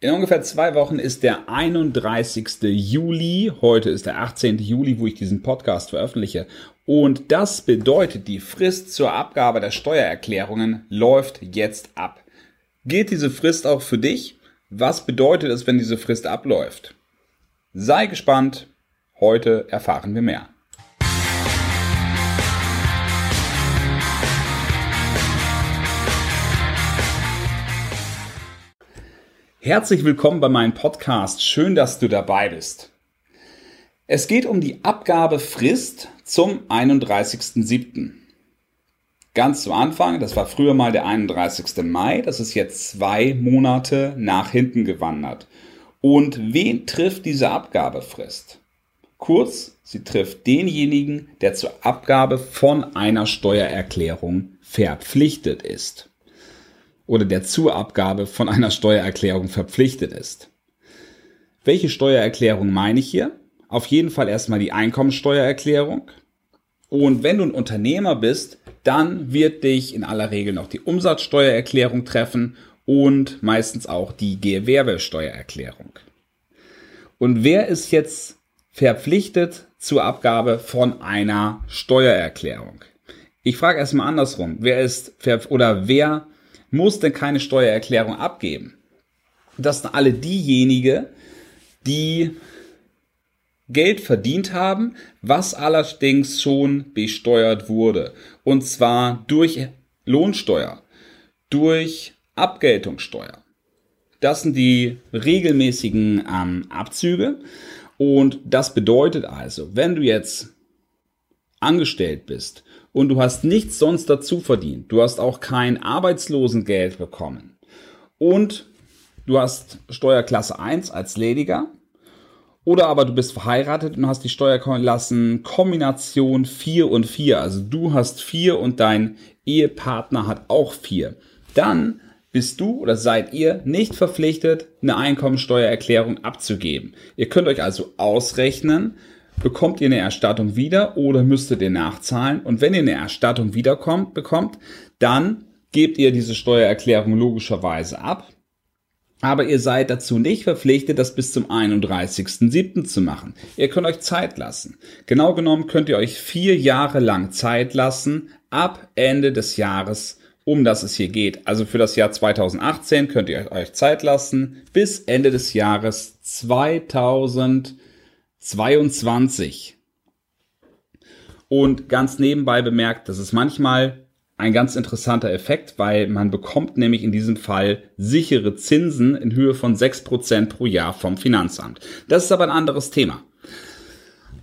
In ungefähr zwei Wochen ist der 31. Juli. Heute ist der 18. Juli, wo ich diesen Podcast veröffentliche. Und das bedeutet, die Frist zur Abgabe der Steuererklärungen läuft jetzt ab. Geht diese Frist auch für dich? Was bedeutet es, wenn diese Frist abläuft? Sei gespannt. Heute erfahren wir mehr. Herzlich willkommen bei meinem Podcast. Schön, dass du dabei bist. Es geht um die Abgabefrist zum 31.07. Ganz zu Anfang, das war früher mal der 31. Mai, das ist jetzt zwei Monate nach hinten gewandert. Und wen trifft diese Abgabefrist? Kurz, sie trifft denjenigen, der zur Abgabe von einer Steuererklärung verpflichtet ist oder der zur Abgabe von einer Steuererklärung verpflichtet ist. Welche Steuererklärung meine ich hier? Auf jeden Fall erstmal die Einkommensteuererklärung. Und wenn du ein Unternehmer bist, dann wird dich in aller Regel noch die Umsatzsteuererklärung treffen und meistens auch die Gewerbesteuererklärung. Und wer ist jetzt verpflichtet zur Abgabe von einer Steuererklärung? Ich frage erstmal andersrum. Wer ist oder wer muss denn keine Steuererklärung abgeben. Das sind alle diejenigen, die Geld verdient haben, was allerdings schon besteuert wurde. Und zwar durch Lohnsteuer, durch Abgeltungssteuer. Das sind die regelmäßigen ähm, Abzüge. Und das bedeutet also, wenn du jetzt angestellt bist und du hast nichts sonst dazu verdient. Du hast auch kein Arbeitslosengeld bekommen. Und du hast Steuerklasse 1 als lediger. Oder aber du bist verheiratet und hast die Steuerklassen Kombination 4 und 4. Also du hast 4 und dein Ehepartner hat auch 4. Dann bist du oder seid ihr nicht verpflichtet, eine Einkommensteuererklärung abzugeben. Ihr könnt euch also ausrechnen, bekommt ihr eine Erstattung wieder oder müsstet ihr nachzahlen. Und wenn ihr eine Erstattung wiederkommt, bekommt, dann gebt ihr diese Steuererklärung logischerweise ab. Aber ihr seid dazu nicht verpflichtet, das bis zum 31.07. zu machen. Ihr könnt euch Zeit lassen. Genau genommen könnt ihr euch vier Jahre lang Zeit lassen, ab Ende des Jahres, um das es hier geht. Also für das Jahr 2018 könnt ihr euch Zeit lassen, bis Ende des Jahres 2020. 22. Und ganz nebenbei bemerkt, das ist manchmal ein ganz interessanter Effekt, weil man bekommt nämlich in diesem Fall sichere Zinsen in Höhe von 6% pro Jahr vom Finanzamt. Das ist aber ein anderes Thema.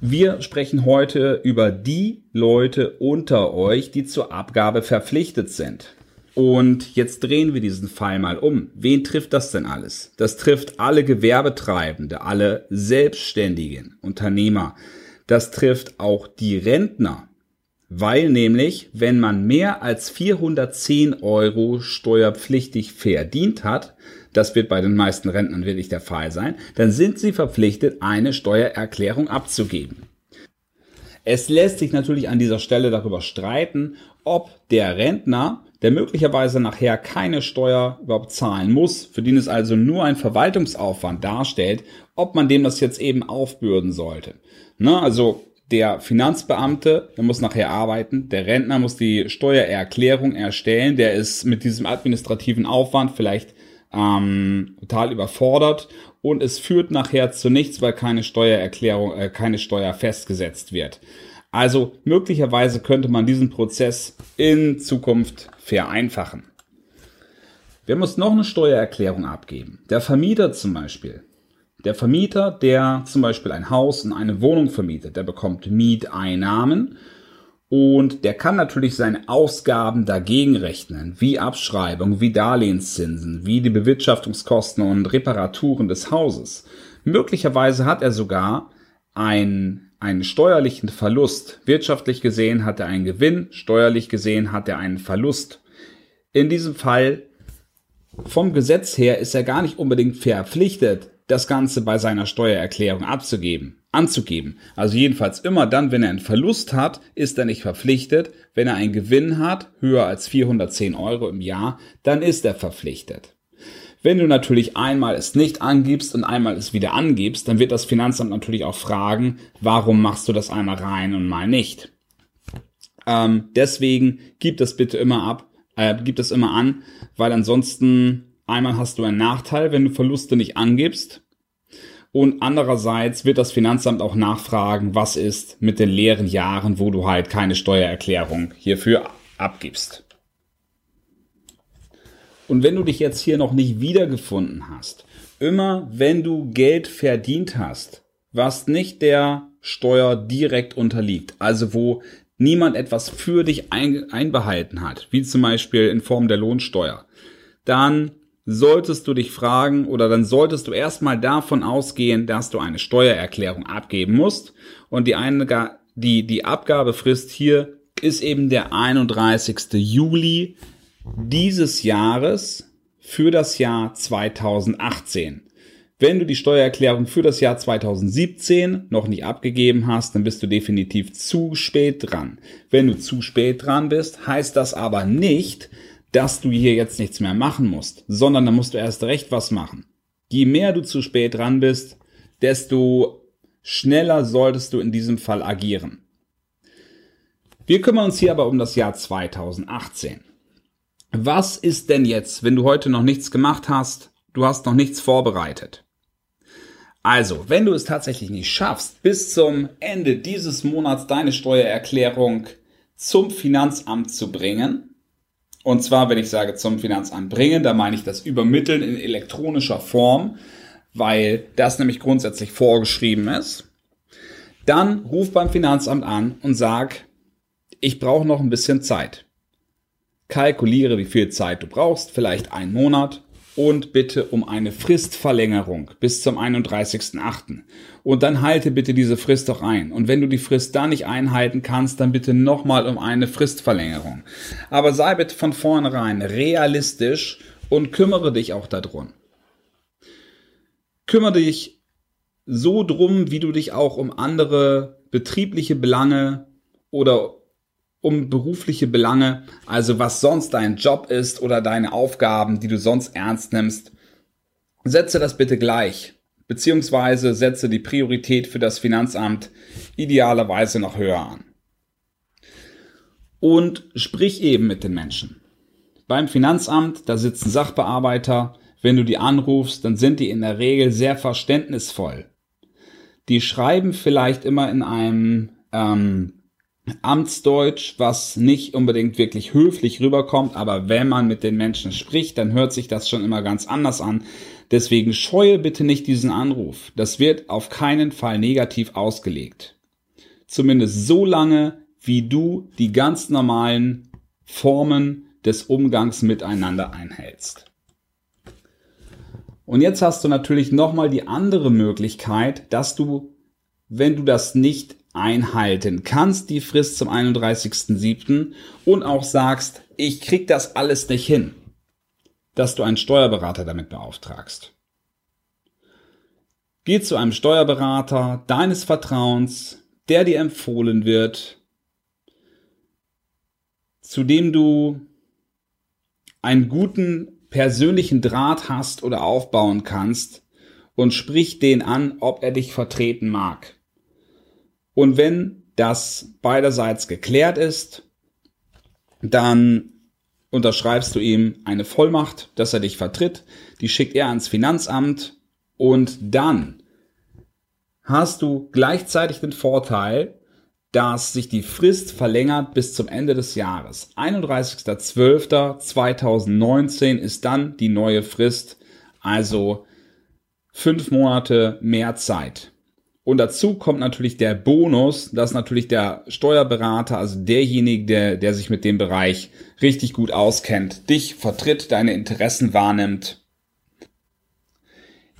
Wir sprechen heute über die Leute unter euch, die zur Abgabe verpflichtet sind. Und jetzt drehen wir diesen Fall mal um. Wen trifft das denn alles? Das trifft alle Gewerbetreibende, alle selbstständigen Unternehmer. Das trifft auch die Rentner. Weil nämlich, wenn man mehr als 410 Euro steuerpflichtig verdient hat, das wird bei den meisten Rentnern wirklich der Fall sein, dann sind sie verpflichtet, eine Steuererklärung abzugeben. Es lässt sich natürlich an dieser Stelle darüber streiten, ob der Rentner der möglicherweise nachher keine Steuer überhaupt zahlen muss, für den es also nur ein Verwaltungsaufwand darstellt, ob man dem das jetzt eben aufbürden sollte. Ne, also der Finanzbeamte, der muss nachher arbeiten, der Rentner muss die Steuererklärung erstellen, der ist mit diesem administrativen Aufwand vielleicht ähm, total überfordert und es führt nachher zu nichts, weil keine Steuererklärung, äh, keine Steuer festgesetzt wird. Also möglicherweise könnte man diesen Prozess in Zukunft vereinfachen. Wer muss noch eine Steuererklärung abgeben? Der Vermieter zum Beispiel. Der Vermieter, der zum Beispiel ein Haus und eine Wohnung vermietet, der bekommt Mieteinnahmen und der kann natürlich seine Ausgaben dagegen rechnen, wie Abschreibung, wie Darlehenszinsen, wie die Bewirtschaftungskosten und Reparaturen des Hauses. Möglicherweise hat er sogar ein einen steuerlichen Verlust. Wirtschaftlich gesehen hat er einen Gewinn, steuerlich gesehen hat er einen Verlust. In diesem Fall vom Gesetz her ist er gar nicht unbedingt verpflichtet, das Ganze bei seiner Steuererklärung abzugeben, anzugeben. Also jedenfalls immer dann, wenn er einen Verlust hat, ist er nicht verpflichtet. Wenn er einen Gewinn hat, höher als 410 Euro im Jahr, dann ist er verpflichtet. Wenn du natürlich einmal es nicht angibst und einmal es wieder angibst, dann wird das Finanzamt natürlich auch fragen, warum machst du das einmal rein und mal nicht. Ähm, deswegen gib das bitte immer ab, äh, gib das immer an, weil ansonsten einmal hast du einen Nachteil, wenn du Verluste nicht angibst. Und andererseits wird das Finanzamt auch nachfragen, was ist mit den leeren Jahren, wo du halt keine Steuererklärung hierfür abgibst. Und wenn du dich jetzt hier noch nicht wiedergefunden hast, immer wenn du Geld verdient hast, was nicht der Steuer direkt unterliegt, also wo niemand etwas für dich einbehalten hat, wie zum Beispiel in Form der Lohnsteuer, dann solltest du dich fragen oder dann solltest du erstmal davon ausgehen, dass du eine Steuererklärung abgeben musst und die, eine, die, die Abgabefrist hier ist eben der 31. Juli dieses Jahres für das Jahr 2018. Wenn du die Steuererklärung für das Jahr 2017 noch nicht abgegeben hast, dann bist du definitiv zu spät dran. Wenn du zu spät dran bist, heißt das aber nicht, dass du hier jetzt nichts mehr machen musst, sondern dann musst du erst recht was machen. Je mehr du zu spät dran bist, desto schneller solltest du in diesem Fall agieren. Wir kümmern uns hier aber um das Jahr 2018. Was ist denn jetzt, wenn du heute noch nichts gemacht hast, du hast noch nichts vorbereitet? Also, wenn du es tatsächlich nicht schaffst, bis zum Ende dieses Monats deine Steuererklärung zum Finanzamt zu bringen, und zwar, wenn ich sage zum Finanzamt bringen, da meine ich das Übermitteln in elektronischer Form, weil das nämlich grundsätzlich vorgeschrieben ist, dann ruf beim Finanzamt an und sag, ich brauche noch ein bisschen Zeit kalkuliere, wie viel Zeit du brauchst, vielleicht einen Monat und bitte um eine Fristverlängerung bis zum 31.8. Und dann halte bitte diese Frist auch ein. Und wenn du die Frist da nicht einhalten kannst, dann bitte nochmal um eine Fristverlängerung. Aber sei bitte von vornherein realistisch und kümmere dich auch darum. Kümmere dich so drum, wie du dich auch um andere betriebliche Belange oder um berufliche Belange, also was sonst dein Job ist oder deine Aufgaben, die du sonst ernst nimmst, setze das bitte gleich, beziehungsweise setze die Priorität für das Finanzamt idealerweise noch höher an. Und sprich eben mit den Menschen. Beim Finanzamt, da sitzen Sachbearbeiter, wenn du die anrufst, dann sind die in der Regel sehr verständnisvoll. Die schreiben vielleicht immer in einem ähm, Amtsdeutsch, was nicht unbedingt wirklich höflich rüberkommt, aber wenn man mit den Menschen spricht, dann hört sich das schon immer ganz anders an. Deswegen scheue bitte nicht diesen Anruf. Das wird auf keinen Fall negativ ausgelegt. Zumindest so lange, wie du die ganz normalen Formen des Umgangs miteinander einhältst. Und jetzt hast du natürlich nochmal die andere Möglichkeit, dass du, wenn du das nicht einhalten kannst, die Frist zum 31.07. und auch sagst, ich krieg das alles nicht hin, dass du einen Steuerberater damit beauftragst. Geh zu einem Steuerberater deines Vertrauens, der dir empfohlen wird, zu dem du einen guten persönlichen Draht hast oder aufbauen kannst und sprich den an, ob er dich vertreten mag. Und wenn das beiderseits geklärt ist, dann unterschreibst du ihm eine Vollmacht, dass er dich vertritt, die schickt er ans Finanzamt und dann hast du gleichzeitig den Vorteil, dass sich die Frist verlängert bis zum Ende des Jahres. 31.12.2019 ist dann die neue Frist, also fünf Monate mehr Zeit. Und dazu kommt natürlich der Bonus, dass natürlich der Steuerberater, also derjenige, der, der sich mit dem Bereich richtig gut auskennt, dich vertritt, deine Interessen wahrnimmt.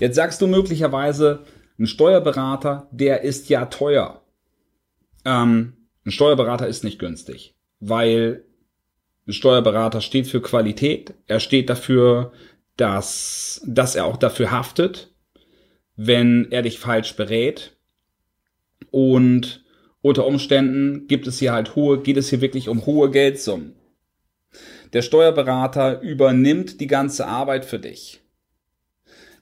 Jetzt sagst du möglicherweise, ein Steuerberater, der ist ja teuer. Ähm, ein Steuerberater ist nicht günstig, weil ein Steuerberater steht für Qualität, er steht dafür, dass, dass er auch dafür haftet, wenn er dich falsch berät und unter Umständen gibt es hier halt hohe, geht es hier wirklich um hohe Geldsummen. Der Steuerberater übernimmt die ganze Arbeit für dich.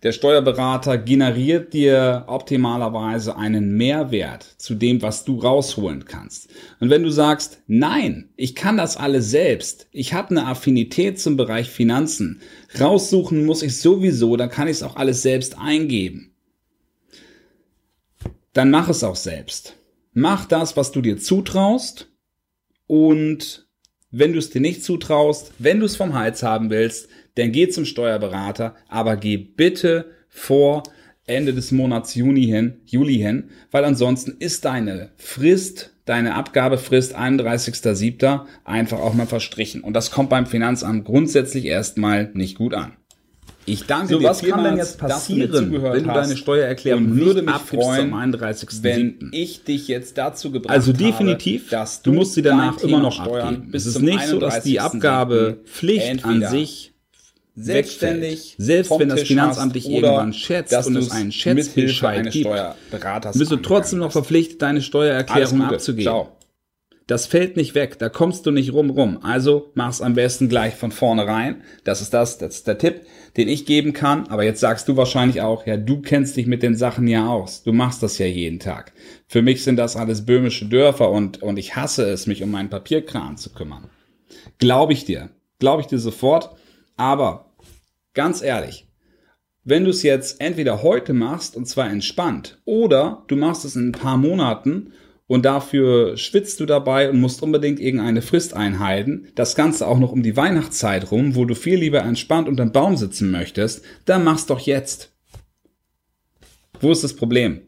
Der Steuerberater generiert dir optimalerweise einen Mehrwert zu dem, was du rausholen kannst. Und wenn du sagst, nein, ich kann das alles selbst, ich habe eine Affinität zum Bereich Finanzen, raussuchen muss ich sowieso, dann kann ich es auch alles selbst eingeben. Dann mach es auch selbst. Mach das, was du dir zutraust und wenn du es dir nicht zutraust, wenn du es vom Hals haben willst, dann geh zum Steuerberater, aber geh bitte vor Ende des Monats Juni hin, Juli hin, weil ansonsten ist deine Frist, deine Abgabefrist 31.07. einfach auch mal verstrichen. Und das kommt beim Finanzamt grundsätzlich erstmal nicht gut an. Ich danke so, dir was vielmals, kann denn jetzt passieren, dass du wenn du deine Steuererklärung und würde nicht mich freuen, am 31.07. wenn ich dich jetzt dazu gebracht Also habe, definitiv, dass du musst sie danach immer noch Steuern abgeben. bis Es ist zum nicht so, dass die 31.07. Abgabepflicht an sich selbstständig wegfällt. Selbst wenn das Finanzamt dich irgendwann schätzt dass und du es einen Schätzbescheid gibt, bist du trotzdem noch verpflichtet, deine. Steuererklärung abzugeben. Ciao. Das fällt nicht weg, da kommst du nicht rum rum. Also mach's am besten gleich von vornherein. Das ist das, das ist der Tipp, den ich geben kann. Aber jetzt sagst du wahrscheinlich auch, ja, du kennst dich mit den Sachen ja aus. Du machst das ja jeden Tag. Für mich sind das alles böhmische Dörfer und, und ich hasse es, mich um meinen Papierkran zu kümmern. Glaube ich dir. Glaube ich dir sofort. Aber ganz ehrlich, wenn du es jetzt entweder heute machst und zwar entspannt oder du machst es in ein paar Monaten und dafür schwitzt du dabei und musst unbedingt irgendeine Frist einhalten, das Ganze auch noch um die Weihnachtszeit rum, wo du viel lieber entspannt unterm Baum sitzen möchtest, dann mach's doch jetzt. Wo ist das Problem?